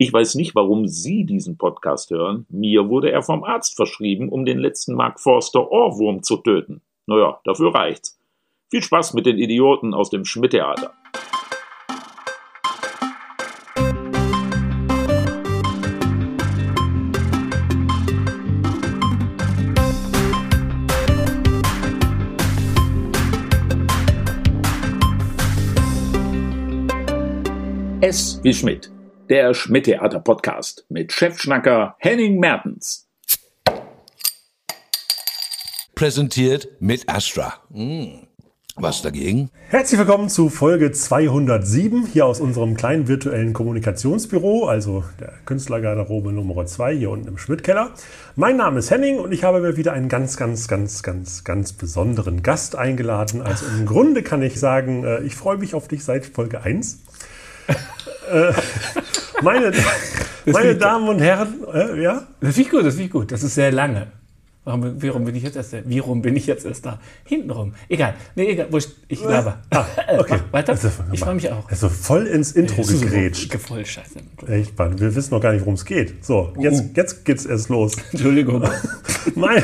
Ich weiß nicht, warum Sie diesen Podcast hören. Mir wurde er vom Arzt verschrieben, um den letzten Mark Forster Ohrwurm zu töten. Naja, dafür reicht's. Viel Spaß mit den Idioten aus dem Schmidt-Theater. S wie Schmidt der Schmidt-Theater-Podcast mit Chefschnacker Henning Mertens. Präsentiert mit Astra. Hm. Was dagegen? Herzlich willkommen zu Folge 207 hier aus unserem kleinen virtuellen Kommunikationsbüro, also der Künstlergarderobe Nummer 2 hier unten im Schmidt-Keller. Mein Name ist Henning und ich habe mir wieder einen ganz, ganz, ganz, ganz, ganz besonderen Gast eingeladen. Also im Grunde kann ich sagen, äh, ich freue mich auf dich seit Folge 1. Äh, meine, meine Damen und Herren, äh, ja? Das finde ich gut, das finde ich gut. Das ist sehr lange. Warum, warum bin ich jetzt erst da? Warum bin ich jetzt erst da? Hintenrum. Egal. Nee, egal. Ich, ich laber. Ah, okay. Weiter. Also, ich freue mich auch. Also voll ins Intro ja, gegrätscht. So voll scheiße. Echt, Mann. Wir wissen noch gar nicht, worum es geht. So, jetzt, uh. jetzt geht's erst los. Entschuldigung. meine,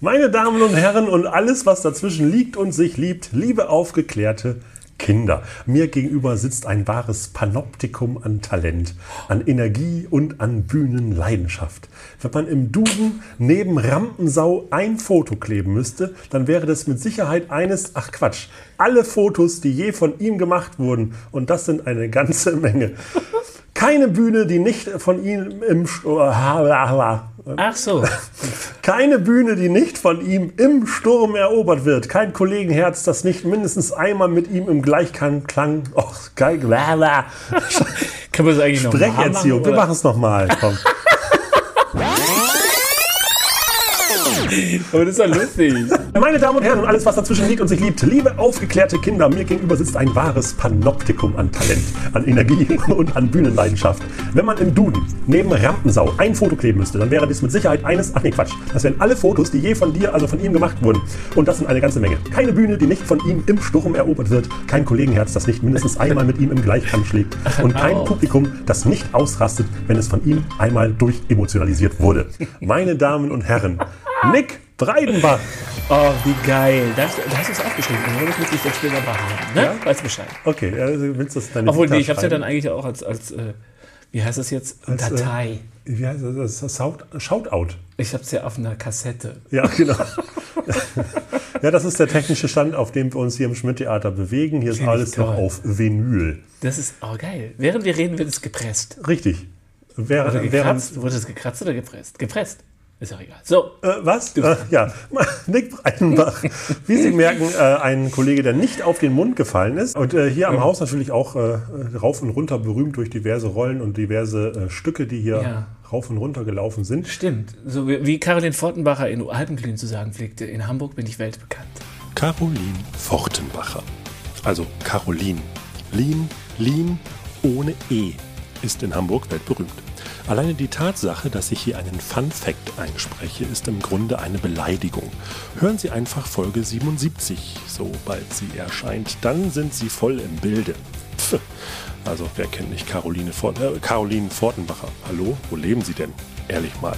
meine Damen und Herren und alles, was dazwischen liegt und sich liebt, liebe aufgeklärte Kinder. Mir gegenüber sitzt ein wahres Panoptikum an Talent, an Energie und an Bühnenleidenschaft. Wenn man im Duden neben Rampensau ein Foto kleben müsste, dann wäre das mit Sicherheit eines, ach Quatsch, alle Fotos, die je von ihm gemacht wurden. Und das sind eine ganze Menge. Keine Bühne, die nicht von ihm im Ach so. Keine Bühne, die nicht von ihm im Sturm erobert wird. Kein Kollegenherz, das nicht mindestens einmal mit ihm im Gleichklang. Och, geil. Können wir das eigentlich noch Sprecherziehung. Wir machen es nochmal. Komm. Aber das ist doch lustig. Meine Damen und Herren und alles, was dazwischen liegt und sich liebt, liebe aufgeklärte Kinder, mir gegenüber sitzt ein wahres Panoptikum an Talent, an Energie und an Bühnenleidenschaft. Wenn man im Duden neben Rampensau ein Foto kleben müsste, dann wäre das mit Sicherheit eines, ach nee, Quatsch, das wären alle Fotos, die je von dir, also von ihm gemacht wurden. Und das sind eine ganze Menge. Keine Bühne, die nicht von ihm im Sturm erobert wird, kein Kollegenherz, das nicht mindestens einmal mit ihm im Gleichkampf schlägt und kein Publikum, das nicht ausrastet, wenn es von ihm einmal durchemotionalisiert wurde. Meine Damen und Herren, Nick Breidenbach. Oh, wie geil. Das, das hast du es aufgeschrieben. Dann würde ich jetzt später behalten. Ne? Ja? Weißt Bescheid. Okay, also willst du das deine Obwohl, nee, ich habe es ja dann eigentlich auch als, als äh, wie heißt das jetzt? Als, äh, Datei. Äh, wie heißt das? das Shoutout. Ich habe es ja auf einer Kassette. Ja, genau. ja, das ist der technische Stand, auf dem wir uns hier im Schmidt-Theater bewegen. Hier ist alles noch auf Vinyl. Das ist oh, geil. Während wir reden, wird es gepresst. Richtig. Während, gekratzt? Während, Wurde es gekratzt oder gepresst? Gepresst. Ist auch egal. So. Äh, was? Äh, ja, Nick Breitenbach. Wie Sie merken, äh, ein Kollege, der nicht auf den Mund gefallen ist. Und äh, hier am mhm. Haus natürlich auch äh, rauf und runter berühmt durch diverse Rollen und diverse äh, Stücke, die hier ja. rauf und runter gelaufen sind. Stimmt. So wie, wie Caroline Fortenbacher in Alpenglühen zu sagen pflegte, in Hamburg bin ich weltbekannt. Caroline Fortenbacher. Also Caroline. Lean, Lean ohne E ist in Hamburg weltberühmt. Alleine die Tatsache, dass ich hier einen Fun Fact einspreche, ist im Grunde eine Beleidigung. Hören Sie einfach Folge 77, sobald sie erscheint, dann sind Sie voll im Bilde. Pff. Also, wer kennt nicht Caroline, Fort äh, Caroline Fortenbacher? Hallo, wo leben Sie denn? Ehrlich mal.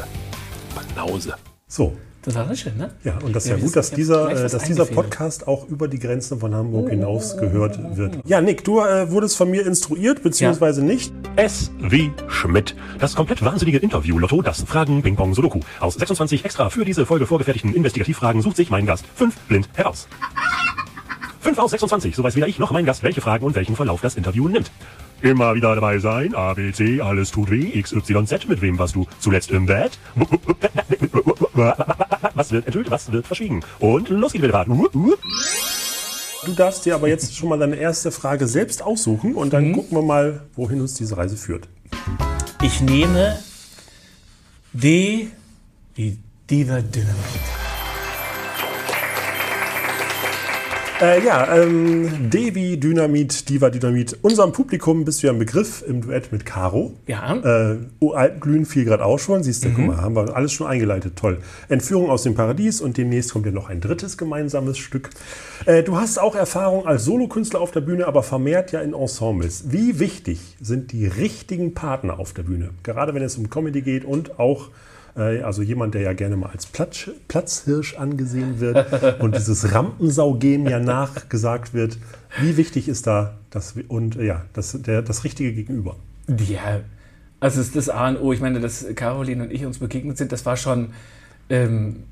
Banause. So, das war schön, ne? Ja, und das ist ja, ja gut, dass dieser, äh, dass dieser Podcast auch über die Grenzen von Hamburg hinaus gehört wird. Ja, Nick, du äh, wurdest von mir instruiert, beziehungsweise ja. nicht. S wie Schmidt. Das komplett wahnsinnige Interview Lotto, das Fragen, Ping-Pong, Sudoku. Aus 26 extra für diese Folge vorgefertigten Investigativfragen sucht sich mein Gast fünf blind heraus. 5 aus 26, so weiß weder ich noch mein Gast, welche Fragen und welchen Verlauf das Interview nimmt. Immer wieder dabei sein, A, B, C, alles tut weh, X, Y, Z, mit wem warst du zuletzt im Bett? Was wird enthüllt, was wird verschwiegen? Und los geht's wieder. Du darfst dir aber jetzt schon mal deine erste Frage selbst aussuchen und dann mhm. gucken wir mal, wohin uns diese Reise führt. Ich nehme D wie Diva Dynamite. Äh, ja, ähm, Devi Dynamit, Diva Dynamit. Unserem Publikum bist du ja ein Begriff im Duett mit Caro. Ja. Äh, oh, Alpenglühen fiel gerade auch schon. Siehst du, guck mal, haben wir alles schon eingeleitet. Toll. Entführung aus dem Paradies und demnächst kommt ja noch ein drittes gemeinsames Stück. Äh, du hast auch Erfahrung als Solokünstler auf der Bühne, aber vermehrt ja in Ensembles. Wie wichtig sind die richtigen Partner auf der Bühne? Gerade wenn es um Comedy geht und auch also jemand, der ja gerne mal als Platz, Platzhirsch angesehen wird und dieses Rampensau-Gen ja nachgesagt wird. Wie wichtig ist da das und äh, ja, das, der, das richtige Gegenüber? Ja, also ist das A und O. Ich meine, dass Caroline und ich uns begegnet sind, das war schon ähm,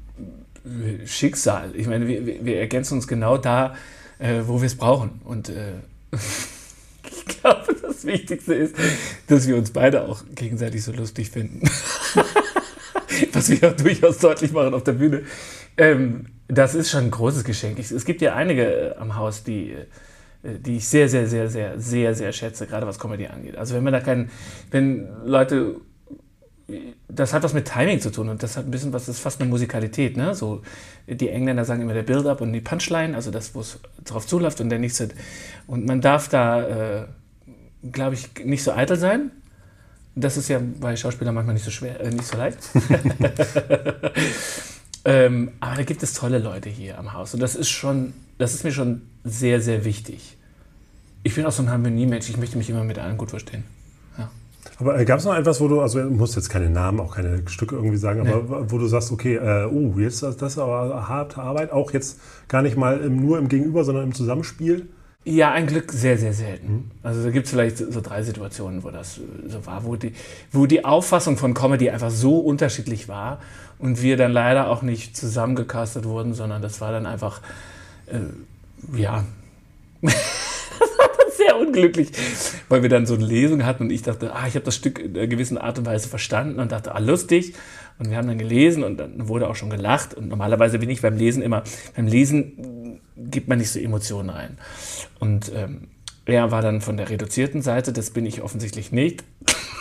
Schicksal. Ich meine, wir, wir ergänzen uns genau da, äh, wo wir es brauchen. Und äh, ich glaube, das Wichtigste ist, dass wir uns beide auch gegenseitig so lustig finden. Was wir durchaus deutlich machen auf der Bühne. Ähm, das ist schon ein großes Geschenk. Es gibt ja einige äh, am Haus, die, äh, die ich sehr, sehr, sehr, sehr, sehr, sehr schätze, gerade was Comedy angeht. Also wenn man da keinen, wenn Leute das hat was mit Timing zu tun und das hat ein bisschen was, das ist fast eine Musikalität, ne? So, die Engländer sagen immer der Build-up und die Punchline, also das, wo es drauf zuläuft und der nächste. Und man darf da, äh, glaube ich, nicht so eitel sein. Das ist ja bei Schauspielern manchmal nicht so schwer, äh, nicht so leicht. ähm, aber da gibt es tolle Leute hier am Haus und das ist schon, das ist mir schon sehr, sehr wichtig. Ich bin auch so ein Harmoniemensch, ich möchte mich immer mit allen gut verstehen. Ja. Aber äh, gab es noch etwas, wo du, also du musst jetzt keine Namen, auch keine Stücke irgendwie sagen, aber wo du sagst, okay, äh, oh, jetzt das, das ist aber harte Arbeit, auch jetzt gar nicht mal im, nur im Gegenüber, sondern im Zusammenspiel? Ja, ein Glück sehr, sehr selten. Also da gibt es vielleicht so drei Situationen, wo das äh, so war, wo die, wo die Auffassung von Comedy einfach so unterschiedlich war und wir dann leider auch nicht zusammengecastet wurden, sondern das war dann einfach, äh, ja, das war dann sehr unglücklich, weil wir dann so eine Lesung hatten und ich dachte, ah, ich habe das Stück in einer gewissen Art und Weise verstanden und dachte, ah, lustig. Und wir haben dann gelesen und dann wurde auch schon gelacht. Und normalerweise bin ich beim Lesen immer, beim Lesen gibt man nicht so Emotionen rein. Und ähm, er war dann von der reduzierten Seite, das bin ich offensichtlich nicht.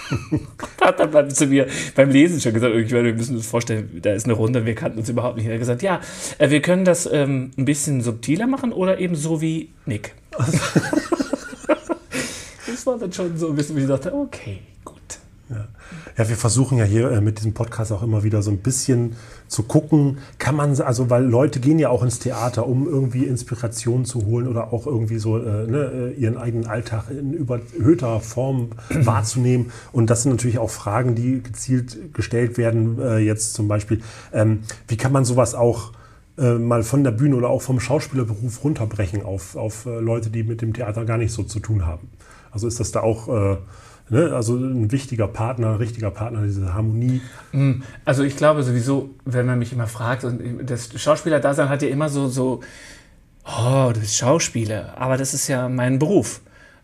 hat dann beim, zu mir beim Lesen schon gesagt, ich meine, wir müssen uns vorstellen, da ist eine Runde, wir kannten uns überhaupt nicht. Er hat gesagt, ja, äh, wir können das ähm, ein bisschen subtiler machen oder eben so wie Nick. das war dann schon so ein bisschen, wie ich dachte, okay, gut. Ja. ja, wir versuchen ja hier äh, mit diesem Podcast auch immer wieder so ein bisschen zu gucken, kann man, also weil Leute gehen ja auch ins Theater, um irgendwie Inspiration zu holen oder auch irgendwie so äh, ne, ihren eigenen Alltag in überhöhter Form wahrzunehmen. Und das sind natürlich auch Fragen, die gezielt gestellt werden. Äh, jetzt zum Beispiel, ähm, wie kann man sowas auch äh, mal von der Bühne oder auch vom Schauspielerberuf runterbrechen auf, auf äh, Leute, die mit dem Theater gar nicht so zu tun haben? Also ist das da auch äh, Ne? Also ein wichtiger Partner, ein richtiger Partner, diese Harmonie. Also ich glaube sowieso, wenn man mich immer fragt, und das Schauspieler-Dasein hat ja immer so, so, oh, du bist Schauspieler, aber das ist ja mein Beruf.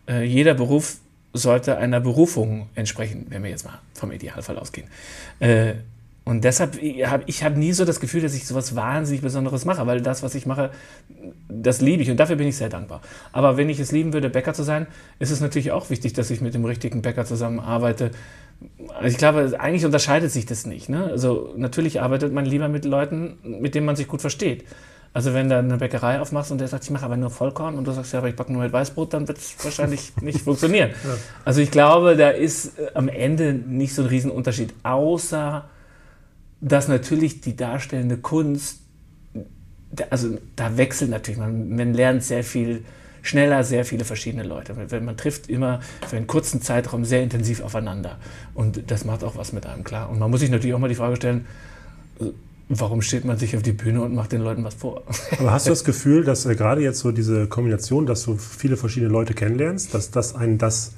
Äh, jeder Beruf sollte einer Berufung entsprechen, wenn wir jetzt mal vom Idealfall ausgehen. Äh, und deshalb habe ich hab nie so das Gefühl, dass ich so was wahnsinnig Besonderes mache, weil das, was ich mache, das liebe ich und dafür bin ich sehr dankbar. Aber wenn ich es lieben würde, Bäcker zu sein, ist es natürlich auch wichtig, dass ich mit dem richtigen Bäcker zusammenarbeite. Also ich glaube, eigentlich unterscheidet sich das nicht. Ne? Also natürlich arbeitet man lieber mit Leuten, mit denen man sich gut versteht. Also wenn du eine Bäckerei aufmachst und der sagt, ich mache aber nur Vollkorn und du sagst, ja, aber ich backe nur mit Weißbrot, dann wird es wahrscheinlich nicht funktionieren. Ja. Also ich glaube, da ist äh, am Ende nicht so ein Riesenunterschied, außer dass natürlich die darstellende Kunst, also da wechselt natürlich, man, man lernt sehr viel schneller sehr viele verschiedene Leute. Man trifft immer für einen kurzen Zeitraum sehr intensiv aufeinander. Und das macht auch was mit einem klar. Und man muss sich natürlich auch mal die Frage stellen, warum steht man sich auf die Bühne und macht den Leuten was vor? Aber hast du das Gefühl, dass äh, gerade jetzt so diese Kombination, dass du viele verschiedene Leute kennenlernst, dass das einen das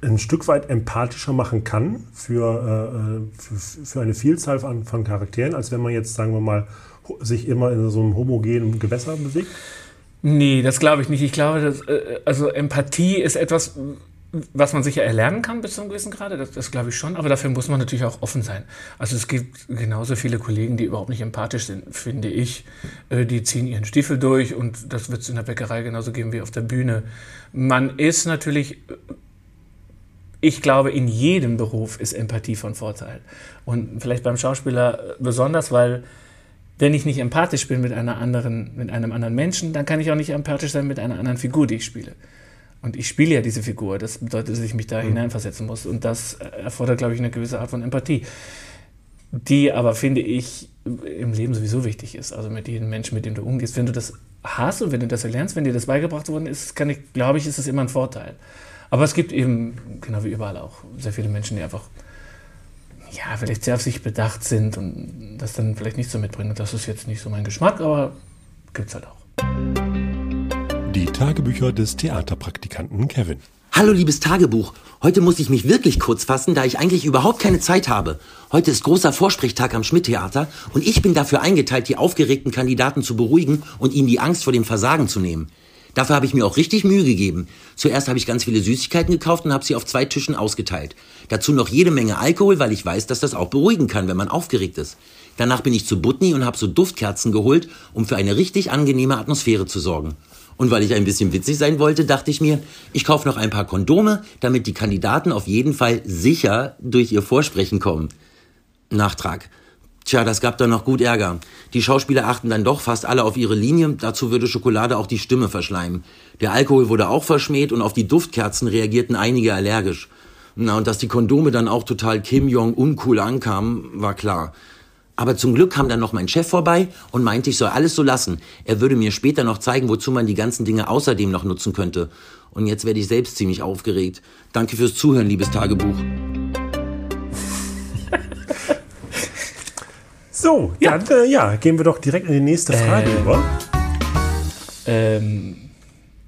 ein Stück weit empathischer machen kann für, äh, für, für, eine Vielzahl von, von Charakteren, als wenn man jetzt, sagen wir mal, sich immer in so einem homogenen Gewässer bewegt? Nee, das glaube ich nicht. Ich glaube, dass, äh, also Empathie ist etwas, was man sicher erlernen kann bis zu einem gewissen Grade, das, das glaube ich schon, aber dafür muss man natürlich auch offen sein. Also es gibt genauso viele Kollegen, die überhaupt nicht empathisch sind, finde ich. Äh, die ziehen ihren Stiefel durch und das wird es in der Bäckerei genauso geben wie auf der Bühne. Man ist natürlich ich glaube, in jedem Beruf ist Empathie von Vorteil. Und vielleicht beim Schauspieler besonders, weil Wenn ich nicht empathisch bin mit einer anderen, mit einem anderen Menschen, dann kann ich auch nicht empathisch sein mit einer anderen Figur, die ich spiele. Und ich spiele ja diese Figur. Das bedeutet, dass ich mich da hineinversetzen muss. Und das erfordert, glaube ich, eine gewisse Art von Empathie. Die aber, finde ich, im Leben sowieso wichtig ist. Also mit jedem Menschen, mit dem du umgehst. Wenn du das hast und wenn du das erlernst, wenn dir das beigebracht worden ist, kann ich, glaube ich, ist es immer ein Vorteil. Aber es gibt eben, genau wie überall auch, sehr viele Menschen, die einfach ja, vielleicht sehr auf sich bedacht sind und das dann vielleicht nicht so mitbringen. Das ist jetzt nicht so mein Geschmack, aber gibt es halt auch. Die Tagebücher des Theaterpraktikanten Kevin. Hallo liebes Tagebuch. Heute muss ich mich wirklich kurz fassen, da ich eigentlich überhaupt keine Zeit habe. Heute ist großer Vorsprechtag am Schmidt-Theater und ich bin dafür eingeteilt, die aufgeregten Kandidaten zu beruhigen und ihnen die Angst vor dem Versagen zu nehmen. Dafür habe ich mir auch richtig Mühe gegeben. Zuerst habe ich ganz viele Süßigkeiten gekauft und habe sie auf zwei Tischen ausgeteilt. Dazu noch jede Menge Alkohol, weil ich weiß, dass das auch beruhigen kann, wenn man aufgeregt ist. Danach bin ich zu Butni und habe so Duftkerzen geholt, um für eine richtig angenehme Atmosphäre zu sorgen. Und weil ich ein bisschen witzig sein wollte, dachte ich mir, ich kaufe noch ein paar Kondome, damit die Kandidaten auf jeden Fall sicher durch ihr Vorsprechen kommen. Nachtrag. Tja, das gab dann noch gut Ärger. Die Schauspieler achten dann doch fast alle auf ihre Linie, dazu würde Schokolade auch die Stimme verschleimen. Der Alkohol wurde auch verschmäht und auf die Duftkerzen reagierten einige allergisch. Na, und dass die Kondome dann auch total Kim Jong uncool ankamen, war klar. Aber zum Glück kam dann noch mein Chef vorbei und meinte, ich soll alles so lassen. Er würde mir später noch zeigen, wozu man die ganzen Dinge außerdem noch nutzen könnte. Und jetzt werde ich selbst ziemlich aufgeregt. Danke fürs Zuhören, liebes Tagebuch. So, Ja. dann äh, ja, gehen wir doch direkt in die nächste Frage Äh, über. Ähm,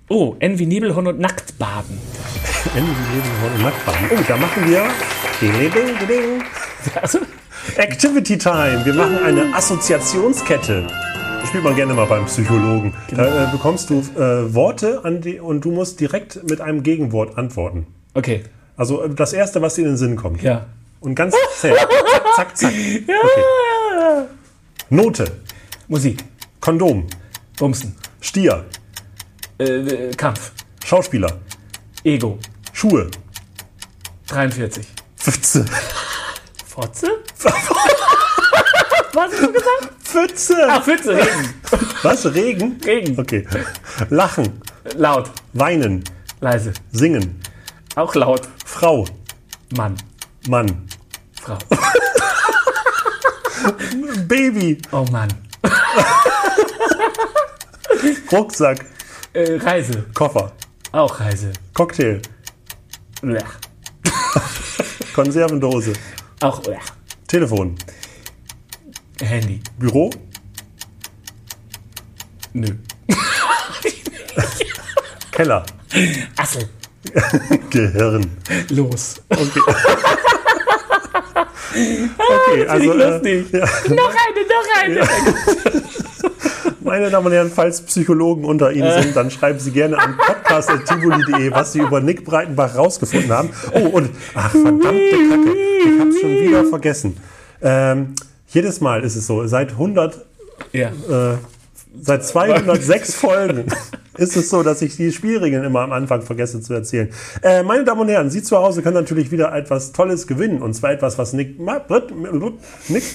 oh, Envy Nibelhorn und Nacktbaden. Ende Leben und Nacktbaden. Oh, da machen wir. Also, Activity Time. Wir machen eine Assoziationskette. Das spielt man gerne mal beim Psychologen. Da äh, bekommst du äh, Worte an die, und du musst direkt mit einem Gegenwort antworten. okay, Also äh, das erste, was dir in den Sinn kommt. ja. Und ganz zäh. Zack, zack, zack. Okay. Note. Musik, Kondom. Bumsen, Stier. äh, äh, Kampf, Schauspieler. Ego, Schuhe. 43. Pfütze. Fotze? Was hast du gesagt? Pfütze. Ach, Pfütze, Regen. Was? Regen? Regen. Okay. Lachen. Laut, Weinen. leise, Singen. auch laut. Frau. Mann, Mann. Frau. Baby. Oh Mann. Rucksack. Äh, Reise, Koffer. auch Reise. Cocktail. Blech. Konservendose. Auch blech. Telefon. Handy. Büro. Nö. Keller. Assel. Gehirn. Los. Okay. Okay, also äh, lustig. ja, Noch eine, noch eine. meine Damen und Herren, falls Psychologen unter Ihnen sind, dann schreiben Sie gerne an podcast.tivoli.de, was Sie über Nick Breitenbach rausgefunden haben. Oh, und, ach, verdammte Kacke, ich hab's schon wieder vergessen. Ähm, jedes Mal ist es so, seit 100, Ja. äh, seit 206 Folgen ist es so, dass ich die Spielregeln immer am Anfang vergesse zu erzählen. Äh, meine Damen und Herren, Sie zu Hause können natürlich wieder etwas Tolles gewinnen. Und zwar etwas, was Nick... Nick...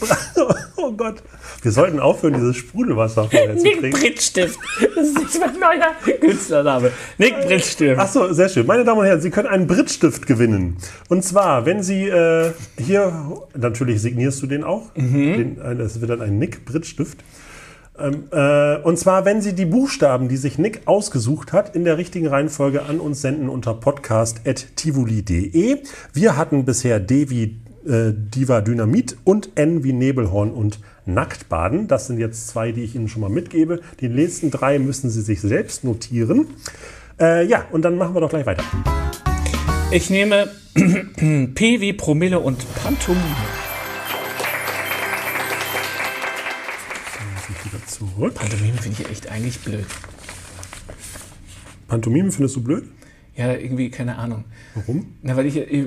Oh Gott. Wir sollten aufhören, dieses Sprudelwasser vorher zu Nick trinken. Brittstift. Das ist mein neuer Künstlername. Nick Brittstift. Ach so, sehr schön. Meine Damen und Herren, Sie können einen Brittstift gewinnen. Und zwar, wenn Sie äh, hier, natürlich signierst du den auch. Den, äh, das wird dann ein Nick-Brittstift. Ähm, äh, und zwar, wenn Sie die Buchstaben, die sich Nick ausgesucht hat, in der richtigen Reihenfolge an uns senden unter podcast.tivoli.de. Wir hatten bisher D wie äh, Diva Dynamit und N wie Nebelhorn und Nacktbaden. Das sind jetzt zwei, die ich Ihnen schon mal mitgebe. Die nächsten drei müssen Sie sich selbst notieren. Äh, ja, und dann machen wir doch gleich weiter. Ich nehme P wie Promille und Pantomime. Zurück. Pantomime finde ich echt eigentlich blöd. Pantomime findest du blöd? Ja, irgendwie, keine Ahnung. Warum? Na, weil ich, ich-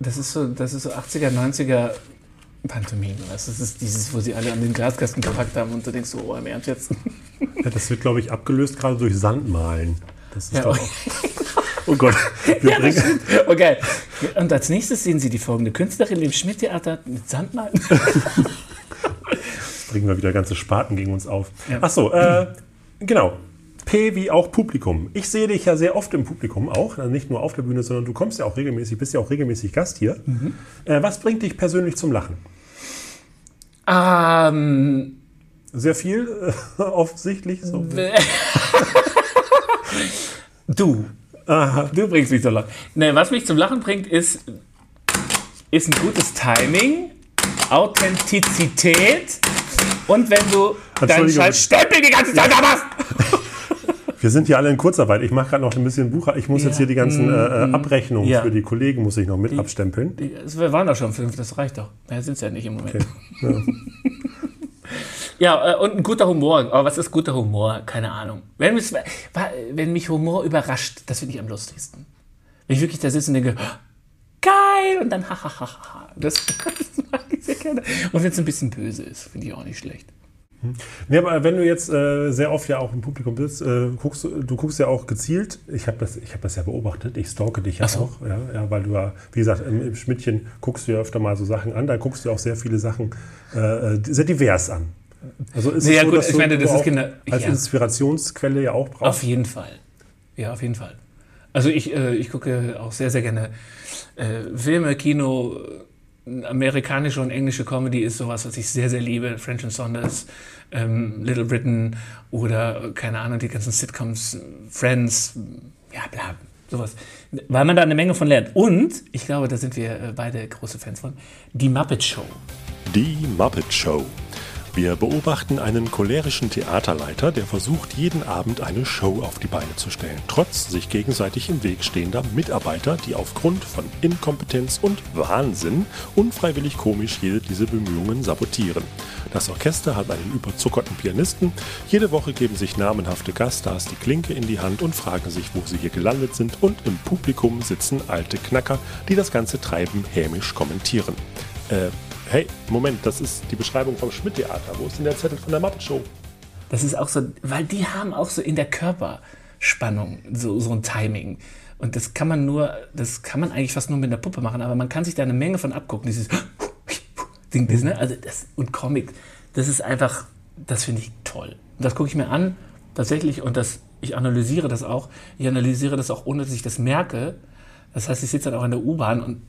das ist so, das ist so 80er, 90er Pantomime. weißt? Das ist dieses, wo sie alle an den Glaskasten gepackt haben und du denkst so, oh, im Ernst jetzt? Ja, das wird, glaube ich, abgelöst gerade durch Sandmalen. Das ist Ja, doch okay. Oh Gott. Wir Ja, bringen. Okay. Und als nächstes sehen Sie die folgende Künstlerin im Schmidt-Theater mit Sandmalen. bringen wir wieder ganze Sparten gegen uns auf. Ja. Ach so, äh, genau. P wie auch Publikum. Ich sehe dich ja sehr oft im Publikum auch, also nicht nur auf der Bühne, sondern du kommst ja auch regelmäßig, bist ja auch regelmäßig Gast hier. Mhm. Äh, was bringt dich persönlich zum Lachen? Ähm, sehr viel, äh, offensichtlich. So. du. Aha. Du bringst mich zum Lachen. Nee, was mich zum Lachen bringt, ist, ist ein gutes Timing, Authentizität und wenn du deinen scheiß Stempel die ganze Zeit hast. Wir sind hier alle in Kurzarbeit. Ich mache gerade noch ein bisschen Bucher. Ich muss ja. jetzt hier die ganzen äh, äh Abrechnungen ja. für die Kollegen muss ich noch mit die, abstempeln. Die, wir waren doch schon fünf, das reicht doch. Mehr sind es ja nicht im Moment. Okay. Ja. ja, äh, und ein guter Humor. Aber was ist guter Humor? Keine Ahnung. Wenn mich, wenn mich Humor überrascht, das finde ich am lustigsten. Wenn ich wirklich da sitze und denke, geil, und dann hahaha. Das, Und wenn es ein bisschen böse ist, finde ich auch nicht schlecht. Nee, aber wenn du jetzt äh, sehr oft ja auch im Publikum bist, äh, guckst, du guckst ja auch gezielt. Ich habe das, hab das ja beobachtet. Ich stalke dich ja so. auch. Ja, ja, weil du ja, wie gesagt, im, im, Schmidtchen guckst du ja öfter mal so Sachen an. Da guckst du auch sehr viele Sachen äh, äh sehr divers an. Also ist nee, es ja, so, gut, dass ich du, meine, das ist genau, als ja. Inspirationsquelle ja auch brauchst. Auf jeden Fall. Ja, auf jeden Fall. Also ich, äh, ich gucke auch sehr, sehr gerne äh, Filme, Kino, amerikanische und englische Comedy ist sowas, was ich sehr, sehr liebe. French and Saunders, ähm, Little Britain oder, keine Ahnung, die ganzen Sitcoms, Friends, ja, bla, sowas. Weil man da eine Menge von lernt. Und, ich glaube, da sind wir äh, beide große Fans von, die Muppet Show. Die Muppet Show. Wir beobachten einen cholerischen Theaterleiter, der versucht, jeden Abend eine Show auf die Beine zu stellen, trotz sich gegenseitig im Weg stehender Mitarbeiter, die aufgrund von Inkompetenz und Wahnsinn unfreiwillig komisch jede diese Bemühungen sabotieren. Das Orchester hat einen überzuckerten Pianisten. Jede Woche geben sich namenhafte Gaststars die Klinke in die Hand und fragen sich, wo sie hier gelandet sind. Und im Publikum sitzen alte Knacker, die das ganze Treiben hämisch kommentieren. Äh, hey, Moment, das ist die Beschreibung vom Schmidt-Theater. Wo ist denn der Zettel von der Muppet-Show? Das ist auch so, weil die haben auch so in der Körperspannung so, so ein Timing. Und das kann man nur, das kann man eigentlich fast nur mit einer Puppe machen, aber man kann sich da eine Menge von abgucken. Dieses Ding, das, ne? Also das, und Comic, das ist einfach, das finde ich toll. Und das gucke ich mir an, tatsächlich, und das, ich analysiere das auch. Ich analysiere das auch, ohne dass ich das merke. Das heißt, ich sitze dann auch in der U-Bahn und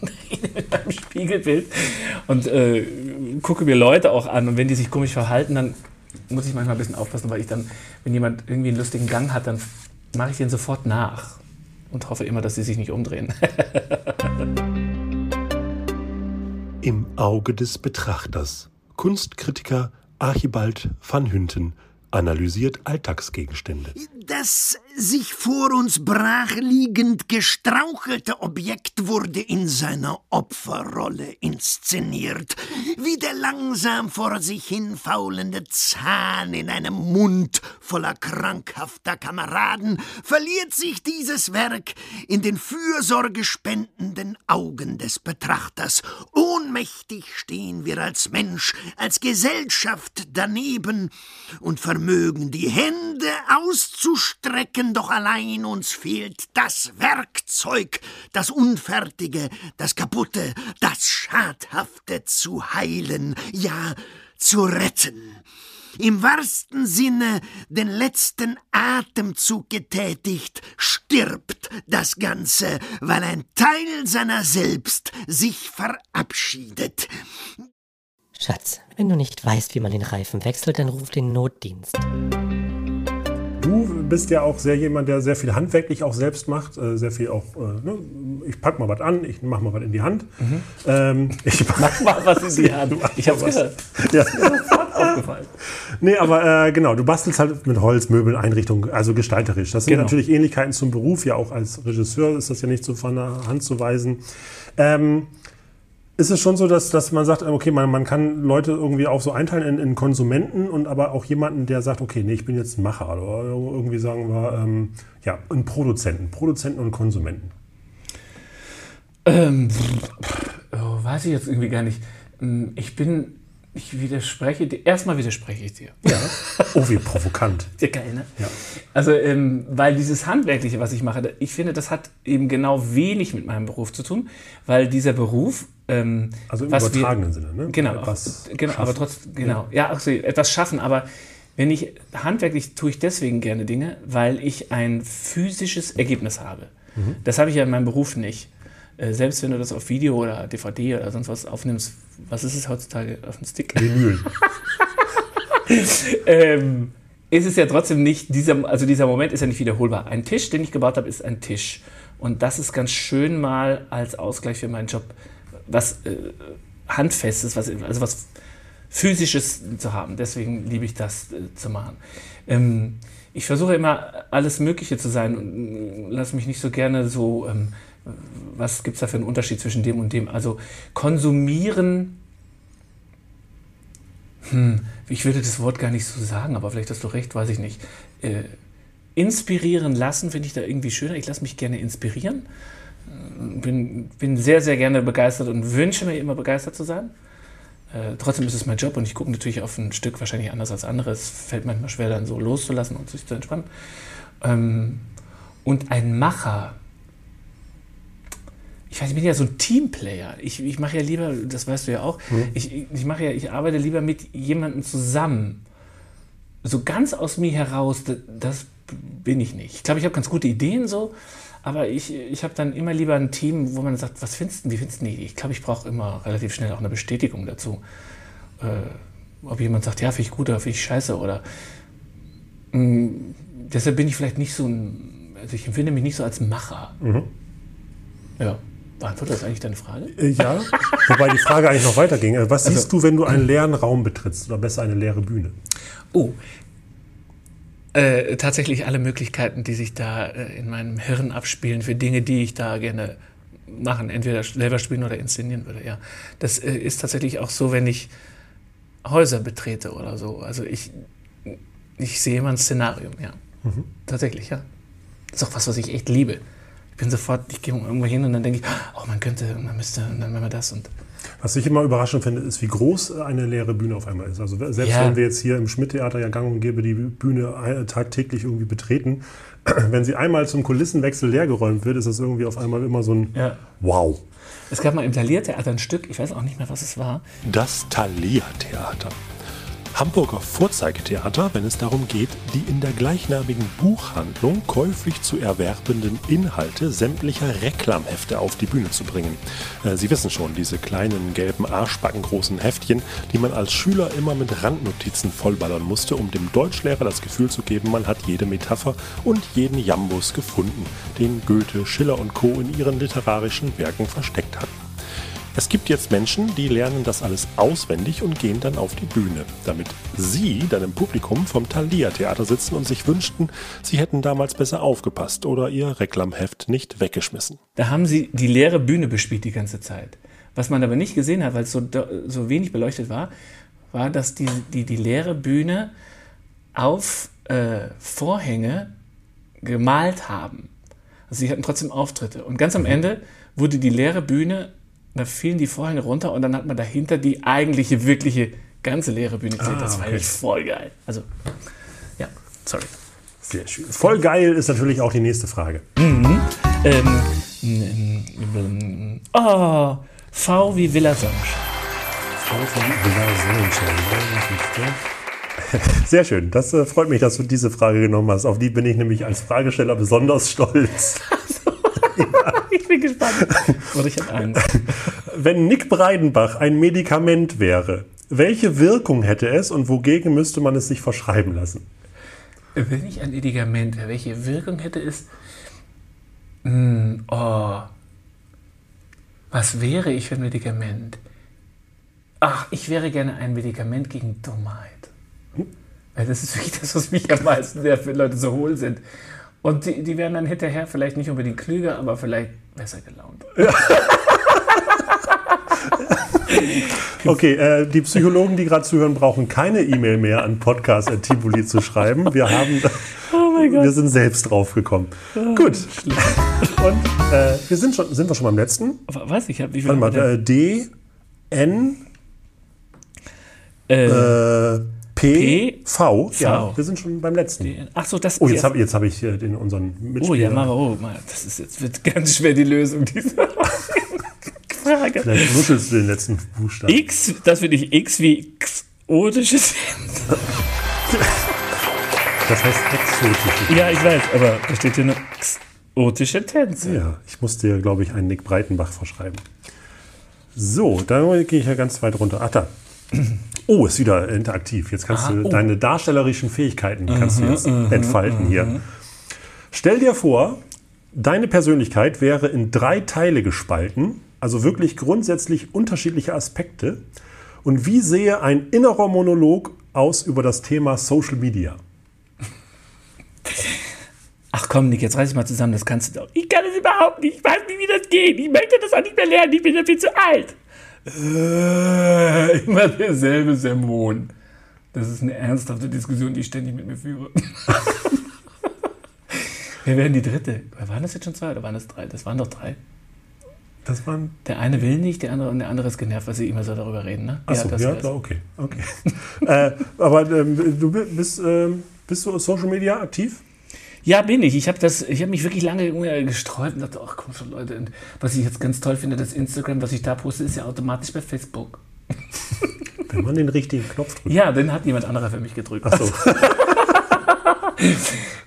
mit meinem Spiegelbild und äh, gucke mir Leute auch an. Und wenn die sich komisch verhalten, dann muss ich manchmal ein bisschen aufpassen, weil ich dann, wenn jemand irgendwie einen lustigen Gang hat, dann mache ich den sofort nach und hoffe immer, dass sie sich nicht umdrehen. Im Auge des Betrachters. Kunstkritiker Archibald van Hünten analysiert Alltagsgegenstände. Das sich vor uns brachliegend gestrauchelte Objekt wurde in seiner Opferrolle inszeniert, wie der langsam vor sich hin faulende Zahn in einem Mund voller krankhafter Kameraden, verliert sich dieses Werk in den fürsorgespendenden Augen des Betrachters. Ohnmächtig stehen wir als Mensch, als Gesellschaft daneben und vermögen die Hände auszustrecken, doch allein uns fehlt das Werkzeug, das Unfertige, das Kaputte, das Schadhafte zu heilen, ja zu retten. Im wahrsten Sinne den letzten Atemzug getätigt, stirbt das Ganze, weil ein Teil seiner selbst sich verabschiedet. Schatz, wenn du nicht weißt, wie man den Reifen wechselt, dann ruf den Notdienst. Du bist ja auch sehr jemand, der sehr viel handwerklich auch selbst macht, äh, sehr viel auch, äh, ne? ich pack mal was an, ich mach mal was in die Hand. Mhm. Ähm, ich mach mal was in die Hand. Ich hab's gehört. Ja. aufgefallen. Nee, aber äh, genau, du bastelst halt mit Holz, Möbeln, Einrichtungen, also gestalterisch. Das genau. sind natürlich Ähnlichkeiten zum Beruf, ja auch als Regisseur ist das ja nicht so von der Hand zu weisen. Ähm, ist es schon so, dass, dass man sagt, okay, man, man kann Leute irgendwie auch so einteilen in, in Konsumenten und aber auch jemanden, der sagt, okay, nee, ich bin jetzt ein Macher oder irgendwie sagen wir, ähm, ja, ein Produzenten, Produzenten und Konsumenten. Ähm, oh, weiß ich jetzt irgendwie gar nicht. Hm, ich bin Ich widerspreche dir. Erstmal widerspreche ich dir. Ja. Oh, wie provokant. Ja, geil, ne? Ja. Also, ähm, weil dieses Handwerkliche, was ich mache, ich finde, das hat eben genau wenig mit meinem Beruf zu tun, weil dieser Beruf. Ähm, Also im was wir- übertragenen Sinne, ne? Genau, Etwas genau aber trotzdem, genau. Ja, ach so, etwas schaffen, aber wenn ich handwerklich tue ich deswegen gerne Dinge, weil ich ein physisches Ergebnis habe. Mhm. Das habe ich ja in meinem Beruf nicht. Äh, Selbst wenn du das auf Video oder DVD oder sonst was aufnimmst, was ist es heutzutage auf dem Stick? Vinyl. ähm, ist es ja trotzdem nicht, dieser, also dieser Moment ist ja nicht wiederholbar. Ein Tisch, den ich gebaut habe, ist ein Tisch. Und das ist ganz schön mal als Ausgleich für meinen Job, was äh, Handfestes, was, also was Physisches zu haben. Deswegen liebe ich das äh, zu machen. Ähm, ich versuche immer alles Mögliche zu sein und lasse mich nicht so gerne so, ähm, was gibt es da für einen Unterschied zwischen dem und dem? Also konsumieren hm, ich würde das Wort gar nicht so sagen, aber vielleicht hast du recht, weiß ich nicht. Äh, inspirieren lassen finde ich da irgendwie schöner. Ich lasse mich gerne inspirieren. Äh, Bin, bin sehr, sehr gerne begeistert und wünsche mir immer begeistert zu sein. Äh, trotzdem ist es mein Job und ich gucke natürlich auf ein Stück wahrscheinlich anders als andere. Es fällt manchmal schwer, dann so loszulassen und sich zu entspannen. Ähm, und ein Macher, ich weiß, ich bin ja so ein Teamplayer. Ich, ich mache ja lieber, das weißt du ja auch, ich, ich mache ja, ich arbeite lieber mit jemandem zusammen. So ganz aus mir heraus, das, das bin ich nicht. Ich glaube, ich habe ganz gute Ideen so, aber ich, ich habe dann immer lieber ein Team, wo man sagt, was findest du, wie findest du die? Ich glaube, ich brauche immer relativ schnell auch eine Bestätigung dazu. Äh, ob jemand sagt, ja, finde ich gut oder finde ich scheiße oder mh, deshalb bin ich vielleicht nicht so ein, also ich empfinde mich nicht so als Macher. Ja, beantwortet das eigentlich deine Frage? Äh, Ja, wobei die Frage eigentlich noch weiterging. Äh, Was siehst du, wenn du einen leeren Raum betrittst oder besser eine leere Bühne? Oh. Äh, tatsächlich alle Möglichkeiten, die sich da äh, in meinem Hirn abspielen für Dinge, die ich da gerne machen, entweder selber spielen oder inszenieren würde. Ja, das äh, ist tatsächlich auch so, wenn ich Häuser betrete oder so. Also ich, ich sehe immer ein Szenarium. Ja, tatsächlich. Ja, das ist auch was, was ich echt liebe. Ich bin sofort, ich gehe irgendwo hin und dann denke ich, oh, man könnte, man müsste, und dann machen wir das und Was ich immer überraschend finde, ist, wie groß eine leere Bühne auf einmal ist. Also selbst Ja. wenn wir jetzt hier im Schmidt-Theater ja gang und gäbe die Bühne äh, tagtäglich irgendwie betreten, wenn sie einmal zum Kulissenwechsel leergeräumt wird, ist das irgendwie auf einmal immer so ein ja. Wow. Es gab mal im Thalia-Theater ein Stück, ich weiß auch nicht mehr, was es war. Das Thalia-Theater. Hamburger Vorzeigetheater, wenn es darum geht, die in der gleichnamigen Buchhandlung käuflich zu erwerbenden Inhalte sämtlicher Reklamhefte auf die Bühne zu bringen. Äh, Sie wissen schon, diese kleinen gelben arschbackengroßen Heftchen, die man als Schüler immer mit Randnotizen vollballern musste, um dem Deutschlehrer das Gefühl zu geben, man hat jede Metapher und jeden Jambus gefunden, den Goethe, Schiller und Co. in ihren literarischen Werken versteckt hatten. Es gibt jetzt Menschen, die lernen das alles auswendig und gehen dann auf die Bühne, damit sie dann im Publikum vom Thalia-Theater sitzen und sich wünschten, sie hätten damals besser aufgepasst oder ihr Reklamheft nicht weggeschmissen. Da haben sie die leere Bühne bespielt die ganze Zeit. Was man aber nicht gesehen hat, weil es so, so wenig beleuchtet war, war, dass die, die, die leere Bühne auf äh, Vorhänge gemalt haben. Also sie hatten trotzdem Auftritte. Und ganz am Ende wurde die leere Bühne, da fielen die Vorhänge runter und dann hat man dahinter die eigentliche, wirkliche, ganze leere Bühne gesehen. Ah, das war okay. voll geil. Also, ja, sorry. Sehr schön. Voll geil ist natürlich auch die nächste Frage. Ähm, ähm, ähm, oh, V wie Villa Songe. Sehr schön. Das äh, freut mich, dass du diese Frage genommen hast. Auf die bin ich nämlich als Fragesteller besonders stolz. Ich bin gespannt. Oder ich habe Angst. Wenn Nick Breidenbach ein Medikament wäre, welche Wirkung hätte es und wogegen müsste man es sich verschreiben lassen? Wenn ich ein Medikament, wäre, welche Wirkung hätte es? Hm, oh. Was wäre ich für ein Medikament? Ach, ich wäre gerne ein Medikament gegen Dummheit. Weil das ist wirklich das, was mich am meisten nervt, wenn Leute so hohl sind. Und die, die werden dann hinterher vielleicht nicht unbedingt klüger, aber vielleicht besser gelaunt. Okay, äh, die Psychologen, die gerade zuhören, brauchen keine E-Mail mehr an podcast.tibuli zu schreiben. Wir haben, wir sind selbst drauf gekommen. Gut. Und äh, wir sind schon, sind wir schon beim letzten? Was? Ich wie viel Warte mal, äh, D, N, Äh, Äh, P, P, V. Ja, V. wir sind schon beim letzten. ach so, das Oh, jetzt habe jetzt hab ich äh, den unseren Oh Mitspieler. ja, mal, oh, mal, das ist jetzt wird ganz schwer die Lösung dieser Frage. Vielleicht nuschelst du den letzten Buchstaben. X, das finde ich X wie exotisches. Das heißt exotisch. Ja, ich weiß, aber da steht hier nur exotische Tänze. Ja, ich muss dir, glaube ich, einen Nick Breitenbach verschreiben. So, dann gehe ich ja ganz weit runter. Ach da. Oh, ist wieder interaktiv. Jetzt kannst Ah, du oh. deine darstellerischen Fähigkeiten kannst du jetzt entfalten hier. Stell dir vor, deine Persönlichkeit wäre in drei Teile gespalten, also wirklich grundsätzlich unterschiedliche Aspekte. Und wie sehe ein innerer Monolog aus über das Thema Social Media? Ach komm, Nick, jetzt reiß dich mal zusammen, das kannst du doch. Ich kann es überhaupt nicht, ich weiß nicht, wie das geht. Ich möchte das auch nicht mehr lernen, ich bin ja viel zu alt. Äh, immer derselbe Sermon. Das ist eine ernsthafte Diskussion, die ich ständig mit mir führe. Wer wären die dritte? Waren das jetzt schon zwei oder waren das drei? Das waren doch drei. Das waren. Der eine will nicht, der andere und der andere ist genervt, weil sie immer so darüber reden, ne? Achso, das ja, klar, okay. okay. äh, aber ähm, du bist, ähm, bist du auf Social Media aktiv? Ja, bin ich. Ich habe das, ich habe mich wirklich lange gesträubt und dachte, ach komm schon, Leute. Und was ich jetzt ganz toll finde, das Instagram, was ich da poste, ist ja automatisch bei Facebook. Wenn man den richtigen Knopf drückt. Ja, den hat jemand anderer für mich gedrückt. Achso.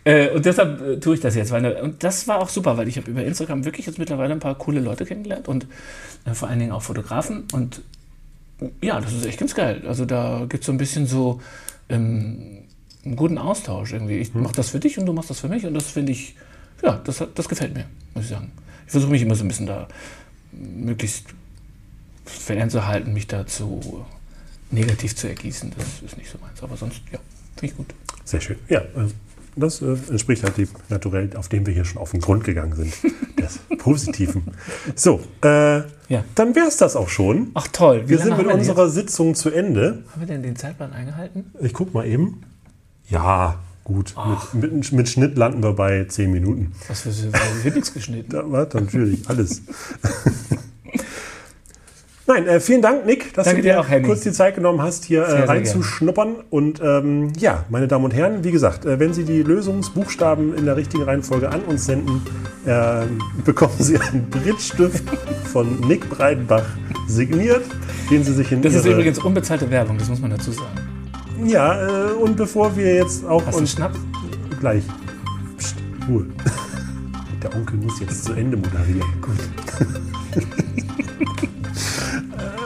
Äh, und deshalb äh, tue ich das jetzt. Weil, und das war auch super, weil ich habe über Instagram wirklich jetzt mittlerweile ein paar coole Leute kennengelernt und äh, vor allen Dingen auch Fotografen. Und ja, das ist echt ganz geil. Also da gibt es so ein bisschen so ähm, einen guten Austausch irgendwie. Ich mache das für dich und du machst das für mich und das finde ich, ja, das, das gefällt mir, muss ich sagen. Ich versuche mich immer so ein bisschen da möglichst fernzuhalten, mich dazu negativ zu ergießen. Das ist nicht so meins. Aber sonst, ja, finde ich gut. Sehr schön. Ja, äh, das äh, entspricht halt dem Naturell, auf dem wir hier schon auf den Grund gegangen sind. Des Positiven. So, äh, Ja. dann wäre es das auch schon. Ach toll. Wie wir sind mit wir denn jetzt? unserer Sitzung zu Ende. Haben wir denn den Zeitplan eingehalten? Ich guck mal eben. Ja, gut. Mit, mit, mit Schnitt landen wir bei 10 Minuten. Was für wird nichts geschnitten. Da war natürlich alles. Nein, äh, vielen Dank, Nick, dass Danke du dir auch, Henning. kurz die Zeit genommen hast, hier Sehr, äh, reinzuschnuppern. Und ähm, ja, meine Damen und Herren, wie gesagt, äh, wenn Sie die Lösungsbuchstaben in der richtigen Reihenfolge an uns senden, äh, bekommen Sie einen Brittstift von Nick Breidenbach signiert, den Sie sich in Das ist übrigens unbezahlte Werbung, das muss man dazu sagen. Ja, äh, und bevor wir jetzt auch... Hast uns Schnaps? Gleich. Psst, Ruhe. Der Onkel muss jetzt zu Ende moderieren. Gut.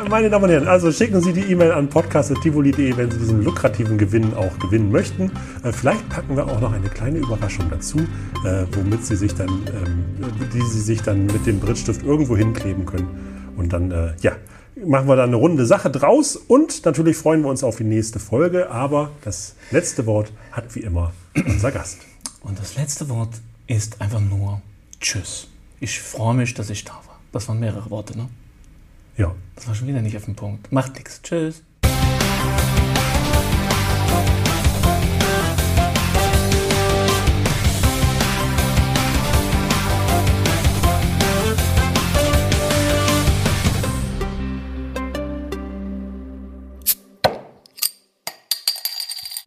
Meine Damen und Herren, also schicken Sie die E-Mail an podcast.tivoli.de, wenn Sie diesen lukrativen Gewinn auch gewinnen möchten. Äh, vielleicht packen wir auch noch eine kleine Überraschung dazu, äh, womit Sie sich dann, ähm, die Sie sich dann mit dem Brittstift irgendwo hinkleben können. Und dann, äh, ja, machen wir da eine runde Sache draus. Und natürlich freuen wir uns auf die nächste Folge. Aber das letzte Wort hat wie immer unser Gast. Und das letzte Wort ist einfach nur Tschüss. Ich freue mich, dass ich da war. Das waren mehrere Worte, ne? Ja. Das war schon wieder nicht auf den Punkt. Macht nichts. Tschüss.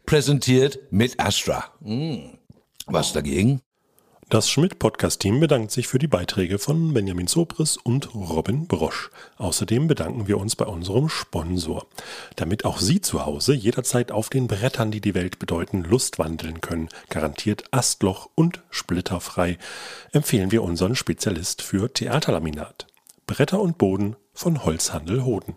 Präsentiert mit Astra. Hm. Was dagegen? Das Schmidt-Podcast-Team bedankt sich für die Beiträge von Benjamin Sopris und Robin Brosch. Außerdem bedanken wir uns bei unserem Sponsor. Damit auch Sie zu Hause jederzeit auf den Brettern, die die Welt bedeuten, Lust wandeln können, garantiert Astloch und splitterfrei, empfehlen wir unseren Spezialist für Theaterlaminat. Bretter und Boden von Holzhandel Hoden.